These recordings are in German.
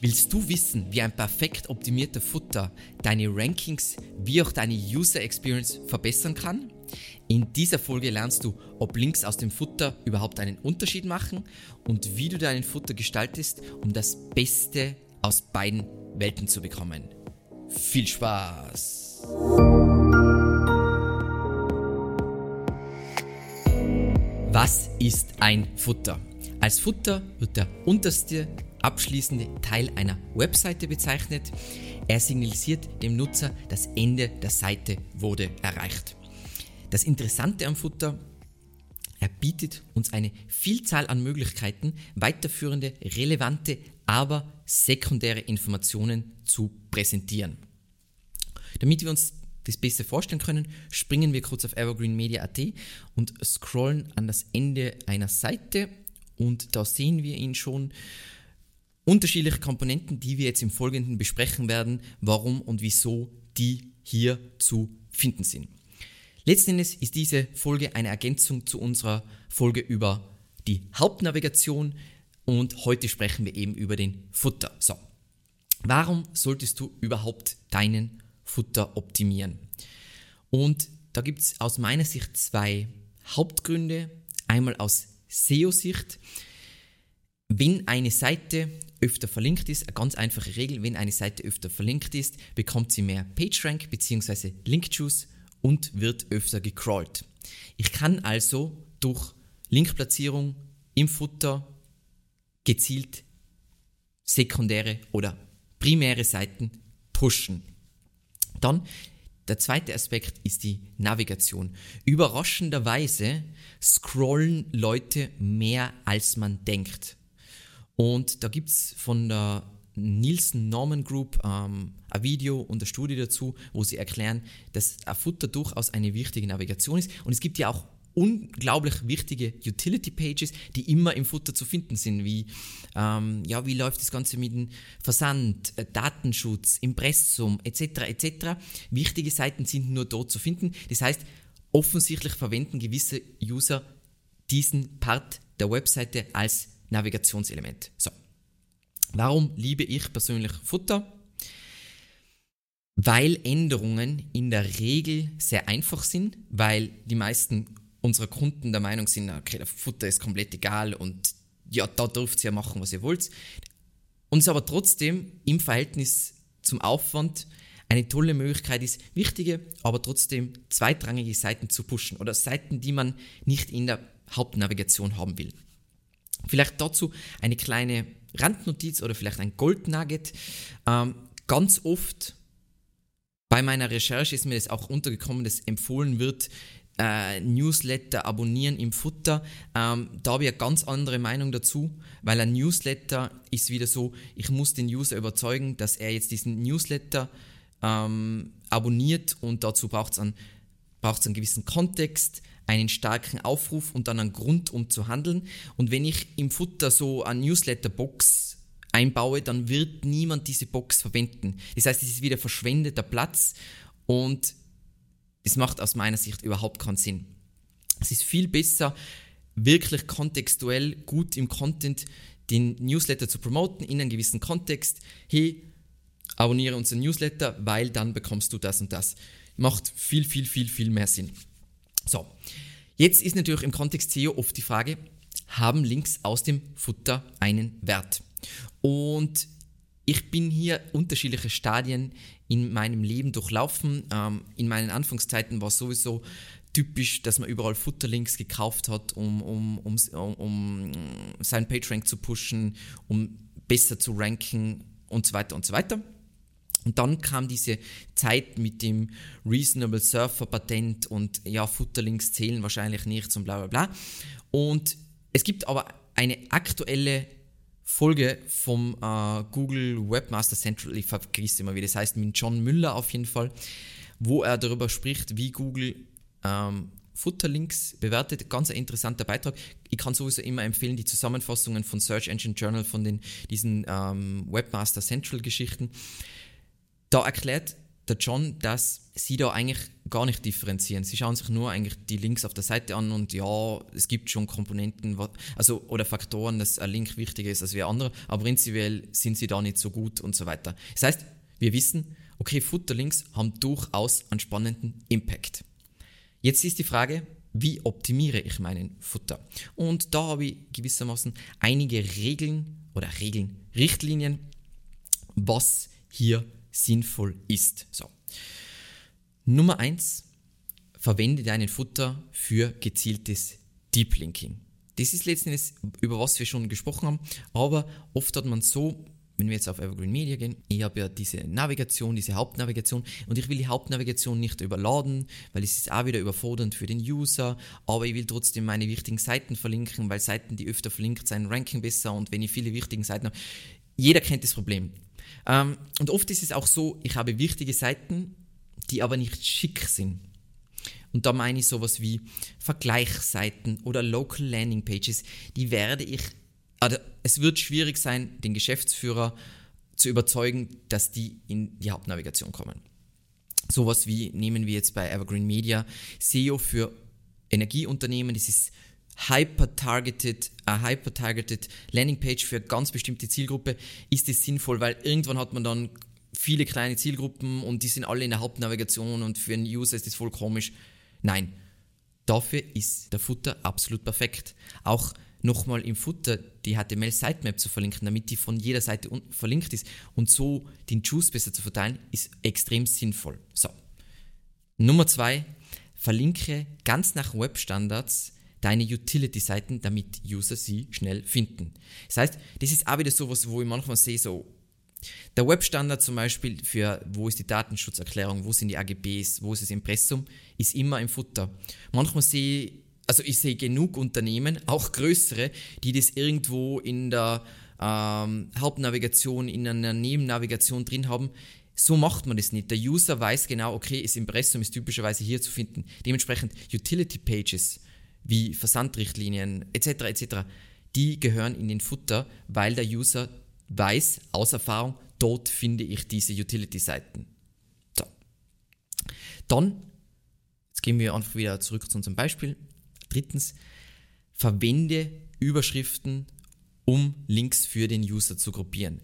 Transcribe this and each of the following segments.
Willst du wissen, wie ein perfekt optimierter Futter deine Rankings wie auch deine User Experience verbessern kann? In dieser Folge lernst du, ob Links aus dem Futter überhaupt einen Unterschied machen und wie du deinen Futter gestaltest, um das Beste aus beiden Welten zu bekommen. Viel Spaß! Was ist ein Futter? Als Futter wird der unterste abschließende Teil einer Webseite bezeichnet. Er signalisiert dem Nutzer, das Ende der Seite wurde erreicht. Das Interessante am Futter, er bietet uns eine Vielzahl an Möglichkeiten, weiterführende, relevante, aber sekundäre Informationen zu präsentieren. Damit wir uns das besser vorstellen können, springen wir kurz auf evergreenmedia.at und scrollen an das Ende einer Seite und da sehen wir ihn schon unterschiedliche Komponenten, die wir jetzt im Folgenden besprechen werden, warum und wieso die hier zu finden sind. Letzten Endes ist diese Folge eine Ergänzung zu unserer Folge über die Hauptnavigation und heute sprechen wir eben über den Futter. So, warum solltest du überhaupt deinen Futter optimieren? Und da gibt es aus meiner Sicht zwei Hauptgründe. Einmal aus SEO-Sicht. Wenn eine Seite öfter verlinkt ist, eine ganz einfache Regel, wenn eine Seite öfter verlinkt ist, bekommt sie mehr PageRank bzw. Link-Juice und wird öfter gecrawlt. Ich kann also durch Linkplatzierung im Futter gezielt sekundäre oder primäre Seiten pushen. Dann der zweite Aspekt ist die Navigation. Überraschenderweise scrollen Leute mehr als man denkt. Und da gibt es von der Nielsen Norman Group ähm, ein Video und eine Studie dazu, wo sie erklären, dass ein Futter durchaus eine wichtige Navigation ist. Und es gibt ja auch unglaublich wichtige Utility Pages, die immer im Futter zu finden sind, wie ähm, ja, wie läuft das Ganze mit dem Versand, äh, Datenschutz, Impressum etc. etc. Wichtige Seiten sind nur dort zu finden. Das heißt, offensichtlich verwenden gewisse User diesen Part der Webseite als Navigationselement. So. Warum liebe ich persönlich Futter? Weil Änderungen in der Regel sehr einfach sind, weil die meisten unserer Kunden der Meinung sind, okay, der Futter ist komplett egal und ja, da dürft ihr ja machen, was ihr wollt. Und es aber trotzdem im Verhältnis zum Aufwand eine tolle Möglichkeit ist, wichtige, aber trotzdem zweitrangige Seiten zu pushen oder Seiten, die man nicht in der Hauptnavigation haben will. Vielleicht dazu eine kleine Randnotiz oder vielleicht ein Goldnugget. Ähm, ganz oft bei meiner Recherche ist mir das auch untergekommen, dass empfohlen wird, äh, Newsletter abonnieren im Futter. Ähm, da habe ich eine ganz andere Meinung dazu, weil ein Newsletter ist wieder so, ich muss den User überzeugen, dass er jetzt diesen Newsletter ähm, abonniert und dazu braucht es einen, einen gewissen Kontext, einen starken Aufruf und dann einen Grund, um zu handeln. Und wenn ich im Futter so eine Newsletter-Box einbaue, dann wird niemand diese Box verwenden. Das heißt, es ist wieder verschwendeter Platz und es macht aus meiner Sicht überhaupt keinen Sinn. Es ist viel besser, wirklich kontextuell gut im Content den Newsletter zu promoten in einem gewissen Kontext. Hey, abonniere unseren Newsletter, weil dann bekommst du das und das. Macht viel, viel, viel, viel mehr Sinn. So, jetzt ist natürlich im Kontext SEO oft die Frage, haben Links aus dem Futter einen Wert? Und ich bin hier unterschiedliche Stadien in meinem Leben durchlaufen. Ähm, in meinen Anfangszeiten war es sowieso typisch, dass man überall Futterlinks gekauft hat, um, um, um, um seinen PageRank zu pushen, um besser zu ranken und so weiter und so weiter. Und dann kam diese Zeit mit dem Reasonable Surfer Patent und ja, Futterlinks zählen wahrscheinlich nicht und bla bla bla. Und es gibt aber eine aktuelle Folge vom äh, Google Webmaster Central, ich vergesse immer, wie das heißt, mit John Müller auf jeden Fall, wo er darüber spricht, wie Google ähm, Futterlinks bewertet. Ganz ein interessanter Beitrag. Ich kann sowieso immer empfehlen, die Zusammenfassungen von Search Engine Journal, von den, diesen ähm, Webmaster Central Geschichten. Da erklärt der John, dass sie da eigentlich gar nicht differenzieren. Sie schauen sich nur eigentlich die Links auf der Seite an und ja, es gibt schon Komponenten also, oder Faktoren, dass ein Link wichtiger ist als wie andere, aber prinzipiell sind sie da nicht so gut und so weiter. Das heißt, wir wissen, okay, Futterlinks haben durchaus einen spannenden Impact. Jetzt ist die Frage, wie optimiere ich meinen Futter? Und da habe ich gewissermaßen einige Regeln oder Regeln, Richtlinien, was hier sinnvoll ist. So. Nummer eins: verwende deinen Futter für gezieltes Deep Linking. Das ist letztendlich, über was wir schon gesprochen haben, aber oft hat man so wenn wir jetzt auf Evergreen Media gehen, ich habe ja diese Navigation, diese Hauptnavigation und ich will die Hauptnavigation nicht überladen, weil es ist auch wieder überfordernd für den User, aber ich will trotzdem meine wichtigen Seiten verlinken, weil Seiten, die öfter verlinkt sind, ranken besser und wenn ich viele wichtige Seiten habe, jeder kennt das Problem. Ähm, und oft ist es auch so, ich habe wichtige Seiten, die aber nicht schick sind. Und da meine ich sowas wie Vergleichsseiten oder Local Landing Pages, die werde ich also es wird schwierig sein, den Geschäftsführer zu überzeugen, dass die in die Hauptnavigation kommen. Sowas wie nehmen wir jetzt bei Evergreen Media SEO für Energieunternehmen, das ist hyper-targeted, a hyper-targeted Landingpage für ganz bestimmte Zielgruppe, ist es sinnvoll, weil irgendwann hat man dann viele kleine Zielgruppen und die sind alle in der Hauptnavigation und für einen User ist das voll komisch. Nein, dafür ist der Footer absolut perfekt. Auch nochmal im Footer die HTML-Sitemap zu verlinken, damit die von jeder Seite verlinkt ist und so den Juice besser zu verteilen, ist extrem sinnvoll. So. Nummer zwei, verlinke ganz nach Webstandards deine Utility-Seiten, damit User sie schnell finden. Das heißt, das ist auch wieder sowas, wo ich manchmal sehe, so der Webstandard zum Beispiel für wo ist die Datenschutzerklärung, wo sind die AGBs, wo ist das Impressum, ist immer im Futter. Manchmal sehe ich also ich sehe genug Unternehmen, auch größere, die das irgendwo in der ähm, Hauptnavigation, in einer Nebennavigation drin haben. So macht man das nicht. Der User weiß genau, okay, das Impressum ist typischerweise hier zu finden. Dementsprechend Utility Pages wie Versandrichtlinien etc. etc. Die gehören in den Futter, weil der User weiß aus Erfahrung, dort finde ich diese Utility-Seiten. So. Dann, jetzt gehen wir einfach wieder zurück zu unserem Beispiel. Drittens, verwende Überschriften, um Links für den User zu gruppieren.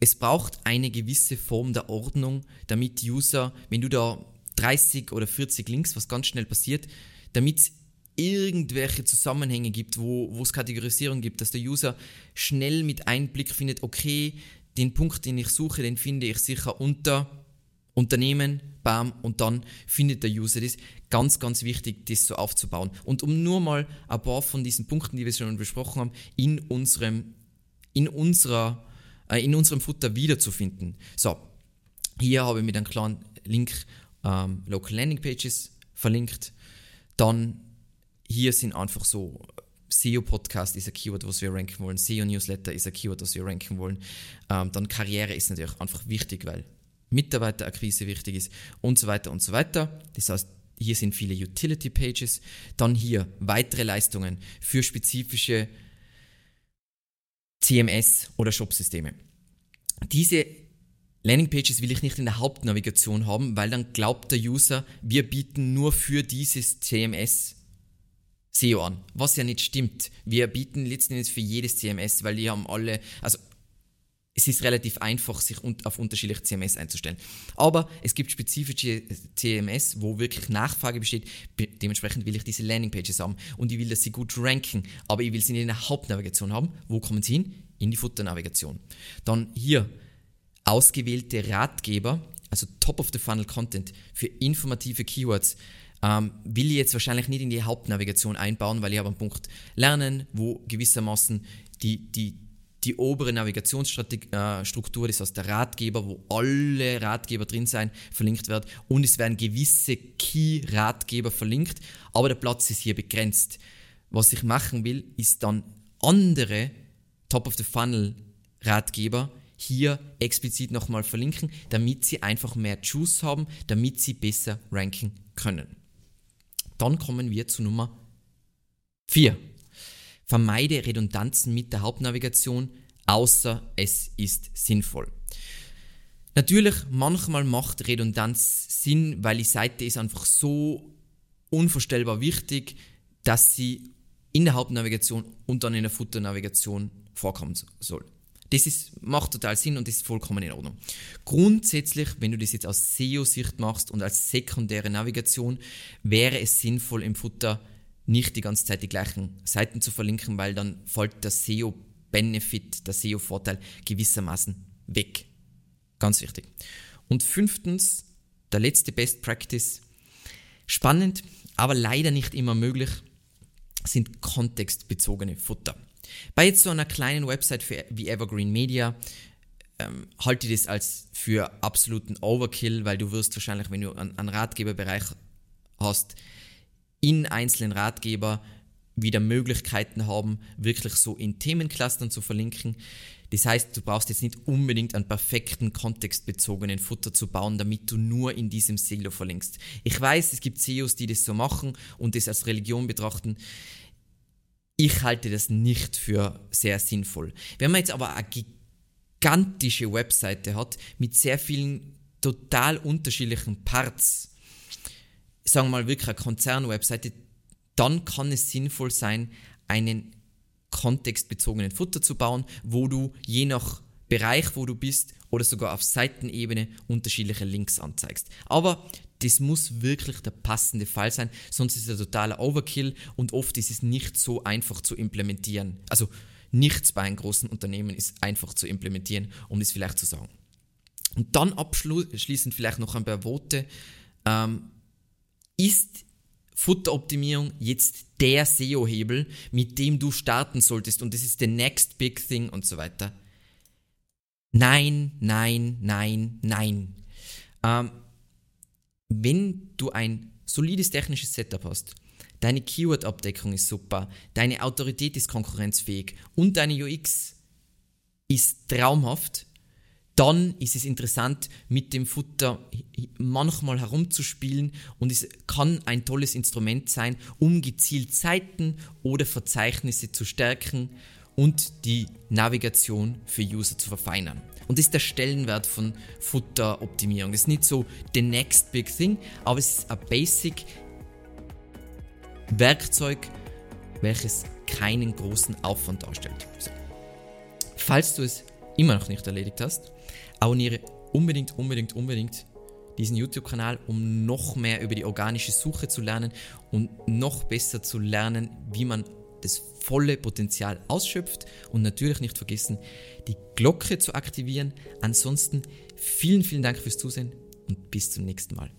Es braucht eine gewisse Form der Ordnung, damit User, wenn du da 30 oder 40 Links, was ganz schnell passiert, damit irgendwelche Zusammenhänge gibt, wo, wo es Kategorisierung gibt, dass der User schnell mit Einblick findet, okay, den Punkt, den ich suche, den finde ich sicher unter Unternehmen, bam, und dann findet der User das. Ganz, ganz wichtig, das so aufzubauen. Und um nur mal ein paar von diesen Punkten, die wir schon besprochen haben, in unserem, in unserer, äh, in unserem Futter wiederzufinden. So, hier habe ich mit einem klaren Link ähm, Local Landing Pages verlinkt. Dann hier sind einfach so SEO-Podcast ist ein Keyword, was wir ranken wollen. SEO-Newsletter ist ein Keyword, was wir ranken wollen. Ähm, dann Karriere ist natürlich einfach wichtig, weil Mitarbeiterakquise wichtig ist und so weiter und so weiter. Das heißt, hier sind viele Utility Pages. Dann hier weitere Leistungen für spezifische CMS oder Shop-Systeme. Diese Landingpages will ich nicht in der Hauptnavigation haben, weil dann glaubt der User, wir bieten nur für dieses CMS SEO an. Was ja nicht stimmt. Wir bieten letzten Endes für jedes CMS, weil die haben alle, also es ist relativ einfach, sich auf unterschiedliche CMS einzustellen. Aber es gibt spezifische CMS, wo wirklich Nachfrage besteht. Dementsprechend will ich diese Landingpages haben und ich will, dass sie gut ranken. Aber ich will sie in der Hauptnavigation haben. Wo kommen sie hin? In die Futternavigation. Dann hier ausgewählte Ratgeber, also Top-of-the-Funnel-Content für informative Keywords. Ähm, will ich jetzt wahrscheinlich nicht in die Hauptnavigation einbauen, weil ich habe einen Punkt Lernen, wo gewissermaßen die, die, die obere Navigationsstruktur, das heißt der Ratgeber, wo alle Ratgeber drin sein, verlinkt wird und es werden gewisse Key-Ratgeber verlinkt, aber der Platz ist hier begrenzt. Was ich machen will, ist dann andere Top-of-the-Funnel-Ratgeber hier explizit nochmal verlinken, damit sie einfach mehr Juice haben, damit sie besser ranken können. Dann kommen wir zu Nummer 4. Vermeide Redundanzen mit der Hauptnavigation, außer es ist sinnvoll. Natürlich, manchmal macht Redundanz Sinn, weil die Seite ist einfach so unvorstellbar wichtig, dass sie in der Hauptnavigation und dann in der Futternavigation vorkommen soll. Das ist, macht total Sinn und das ist vollkommen in Ordnung. Grundsätzlich, wenn du das jetzt aus SEO-Sicht machst und als sekundäre Navigation, wäre es sinnvoll im Futter nicht die ganze Zeit die gleichen Seiten zu verlinken, weil dann fällt der SEO-Benefit, der SEO-Vorteil gewissermaßen weg. Ganz wichtig. Und fünftens, der letzte Best Practice. Spannend, aber leider nicht immer möglich, sind kontextbezogene Futter. Bei jetzt so einer kleinen Website wie Evergreen Media ähm, halte ich das als für absoluten Overkill, weil du wirst wahrscheinlich, wenn du einen, einen Ratgeberbereich hast, in einzelnen Ratgeber wieder Möglichkeiten haben, wirklich so in Themenclustern zu verlinken. Das heißt, du brauchst jetzt nicht unbedingt einen perfekten kontextbezogenen Futter zu bauen, damit du nur in diesem Silo verlinkst. Ich weiß, es gibt CEOs, die das so machen und das als Religion betrachten. Ich halte das nicht für sehr sinnvoll. Wenn man jetzt aber eine gigantische Webseite hat mit sehr vielen total unterschiedlichen Parts, sagen wir mal wirklich eine Konzernwebseite, dann kann es sinnvoll sein, einen kontextbezogenen Futter zu bauen, wo du je nach Bereich, wo du bist oder sogar auf Seitenebene unterschiedliche Links anzeigst. Aber das muss wirklich der passende Fall sein, sonst ist es ein totaler Overkill und oft ist es nicht so einfach zu implementieren. Also nichts bei einem großen Unternehmen ist einfach zu implementieren, um das vielleicht zu sagen. Und dann abschließend vielleicht noch ein paar Worte. Ähm, ist Futteroptimierung jetzt der SEO-Hebel, mit dem du starten solltest und das ist the next big thing und so weiter? Nein, nein, nein, nein. Ähm, wenn du ein solides technisches Setup hast, deine Keyword-Abdeckung ist super, deine Autorität ist konkurrenzfähig und deine UX ist traumhaft, dann ist es interessant, mit dem Futter manchmal herumzuspielen und es kann ein tolles Instrument sein, um gezielt Seiten oder Verzeichnisse zu stärken und die Navigation für User zu verfeinern. Und das ist der Stellenwert von Futteroptimierung. Das ist nicht so the next big thing, aber es ist ein basic Werkzeug, welches keinen großen Aufwand darstellt. So. Falls du es immer noch nicht erledigt hast, abonniere unbedingt, unbedingt, unbedingt diesen YouTube-Kanal, um noch mehr über die organische Suche zu lernen und noch besser zu lernen, wie man das volle Potenzial ausschöpft und natürlich nicht vergessen, die Glocke zu aktivieren. Ansonsten vielen, vielen Dank fürs Zusehen und bis zum nächsten Mal.